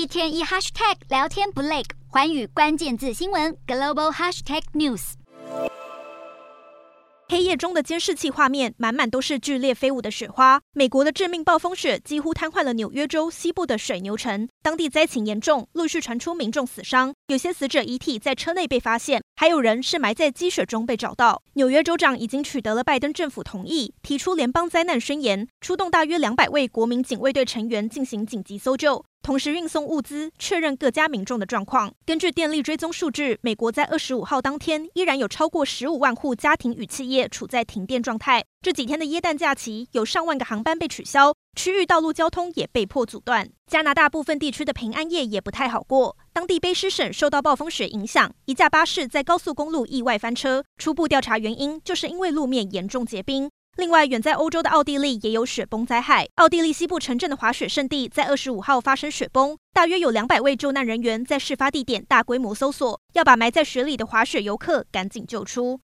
一天一 hashtag 聊天不累，寰宇关键字新闻 global hashtag news。黑夜中的监视器画面，满满都是剧烈飞舞的雪花。美国的致命暴风雪几乎瘫痪了纽约州西部的水牛城，当地灾情严重，陆续传出民众死伤，有些死者遗体在车内被发现，还有人是埋在积雪中被找到。纽约州长已经取得了拜登政府同意，提出联邦灾难宣言，出动大约两百位国民警卫队成员进行紧急搜救。同时运送物资，确认各家民众的状况。根据电力追踪数据，美国在二十五号当天依然有超过十五万户家庭与企业处在停电状态。这几天的耶诞假期，有上万个航班被取消，区域道路交通也被迫阻断。加拿大部分地区的平安夜也不太好过，当地卑诗省受到暴风雪影响，一架巴士在高速公路意外翻车，初步调查原因就是因为路面严重结冰。另外，远在欧洲的奥地利也有雪崩灾害。奥地利西部城镇的滑雪胜地在二十五号发生雪崩，大约有两百位救难人员在事发地点大规模搜索，要把埋在雪里的滑雪游客赶紧救出。